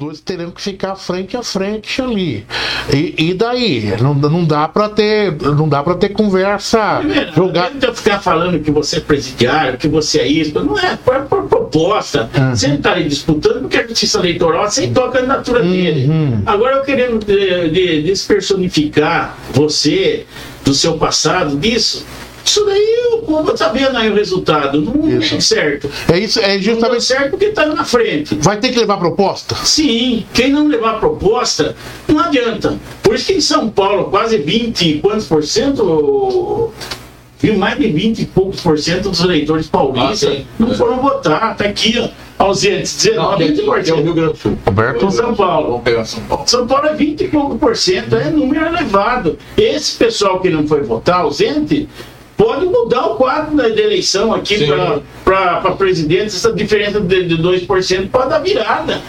dois teriam que ficar frente a frente ali. E, e daí? Não, não dá para ter, não dá para ter conversa. Primeiro, jogar... Não ficar falando que você é presidiário, que você é isso, não é, é por proposta. Uhum. Você está aí disputando porque a justiça eleitoral aceitou a candidatura uhum. dele. Agora eu querendo de, de, despersonificar você do seu passado, disso. Isso daí o povo tá vendo aí o resultado. Não isso. é certo. É isso, é justamente. Não certo porque tá na frente. Vai ter que levar proposta? Sim, quem não levar proposta, não adianta. Por isso que em São Paulo, quase 20, quantos por cento? Viu mais de 20 e poucos por cento dos eleitores paulistas ah, não foram votar. Tá aqui, ó. Ausentes, 19, 20 por cento. Rio Grande do Sul. Roberto? São Paulo. Vamos pegar São Paulo. São Paulo é 20 e pouco por cento, é número elevado. Esse pessoal que não foi votar, ausente, pode mudar o quadro da eleição aqui para presidente, essa diferença de, de 2% pode dar virada.